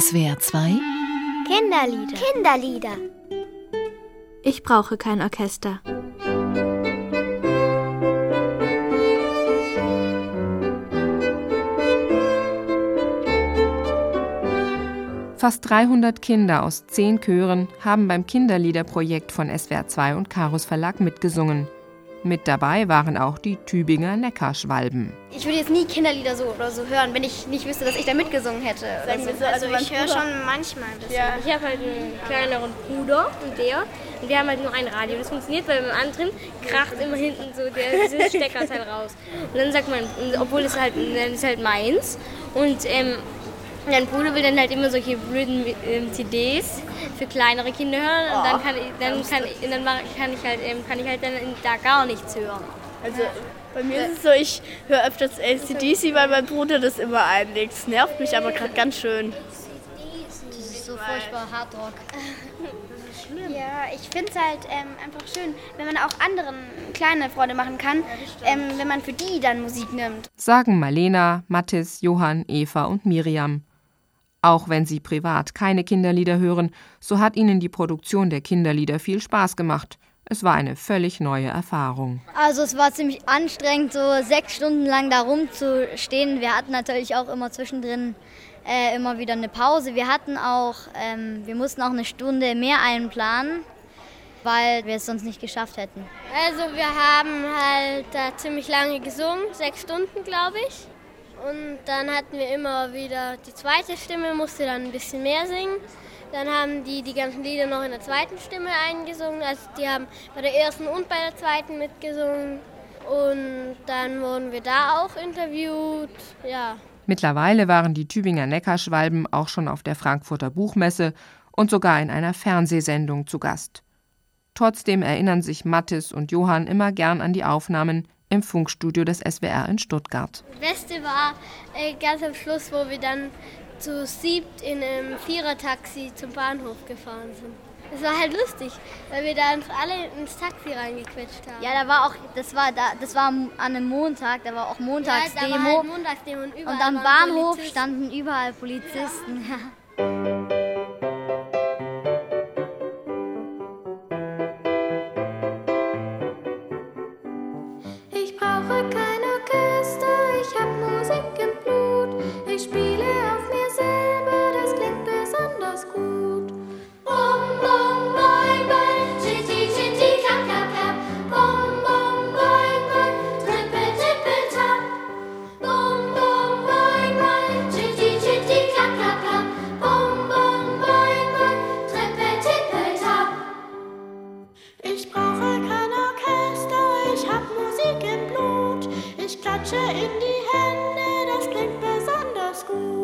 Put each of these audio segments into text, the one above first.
SWR 2 Kinderlieder. Kinderlieder. Ich brauche kein Orchester. Fast 300 Kinder aus zehn Chören haben beim Kinderliederprojekt von SWR 2 und Karus Verlag mitgesungen. Mit dabei waren auch die Tübinger Neckarschwalben. Ich würde jetzt nie Kinderlieder so oder so hören, wenn ich nicht wüsste, dass ich da mitgesungen hätte. Also, so. also, also ich höre schon manchmal ein bisschen. Ja. Ich habe halt einen kleineren Bruder und der. Und wir haben halt nur ein Radio. Das funktioniert, weil beim anderen kracht immer hinten so der Steckerteil raus. Und dann sagt man, obwohl es halt, dann ist halt meins. Und ähm, mein Bruder will dann halt immer solche blöden ähm, CDs für kleinere Kinder hören und dann oh, kann ich, dann kann, ich, dann kann ich halt ähm, kann ich halt dann da gar nichts hören. Also bei mir ist es so, ich höre öfters ACDC, weil mein Bruder das immer einlegt. Das nervt mich aber gerade ganz schön. Das ist so furchtbar Hardrock. Ja, ich finde es halt ähm, einfach schön, wenn man auch anderen kleine Freude machen kann, ähm, wenn man für die dann Musik nimmt. Sagen Marlena, Mathis, Johann, Eva und Miriam. Auch wenn sie privat keine Kinderlieder hören, so hat ihnen die Produktion der Kinderlieder viel Spaß gemacht. Es war eine völlig neue Erfahrung. Also es war ziemlich anstrengend, so sechs Stunden lang da rumzustehen. Wir hatten natürlich auch immer zwischendrin äh, immer wieder eine Pause. Wir hatten auch, ähm, wir mussten auch eine Stunde mehr einplanen, weil wir es sonst nicht geschafft hätten. Also wir haben halt da ziemlich lange gesungen, sechs Stunden glaube ich. Und dann hatten wir immer wieder die zweite Stimme, musste dann ein bisschen mehr singen. Dann haben die die ganzen Lieder noch in der zweiten Stimme eingesungen. Also die haben bei der ersten und bei der zweiten mitgesungen. Und dann wurden wir da auch interviewt. Ja. Mittlerweile waren die Tübinger Neckarschwalben auch schon auf der Frankfurter Buchmesse und sogar in einer Fernsehsendung zu Gast. Trotzdem erinnern sich Mathis und Johann immer gern an die Aufnahmen, im Funkstudio des SWR in Stuttgart. Das Beste war äh, ganz am Schluss, wo wir dann zu siebt in einem Vierertaxi zum Bahnhof gefahren sind. Es war halt lustig, weil wir da uns alle ins Taxi reingequetscht haben. Ja, da war auch, das war da, das war an einem Montag, da war auch Montagsdemo. Ja, da war halt Montagsdemo und, und am Bahnhof Polizisten. standen überall Polizisten. Ja. Klatsche in die Hände, das klingt besonders gut.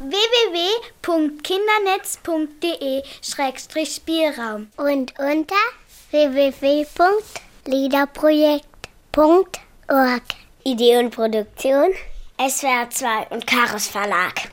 www.kindernetz.de-spielraum und unter www.liederprojekt.org. Idee und Produktion SWR 2 und Chaos Verlag.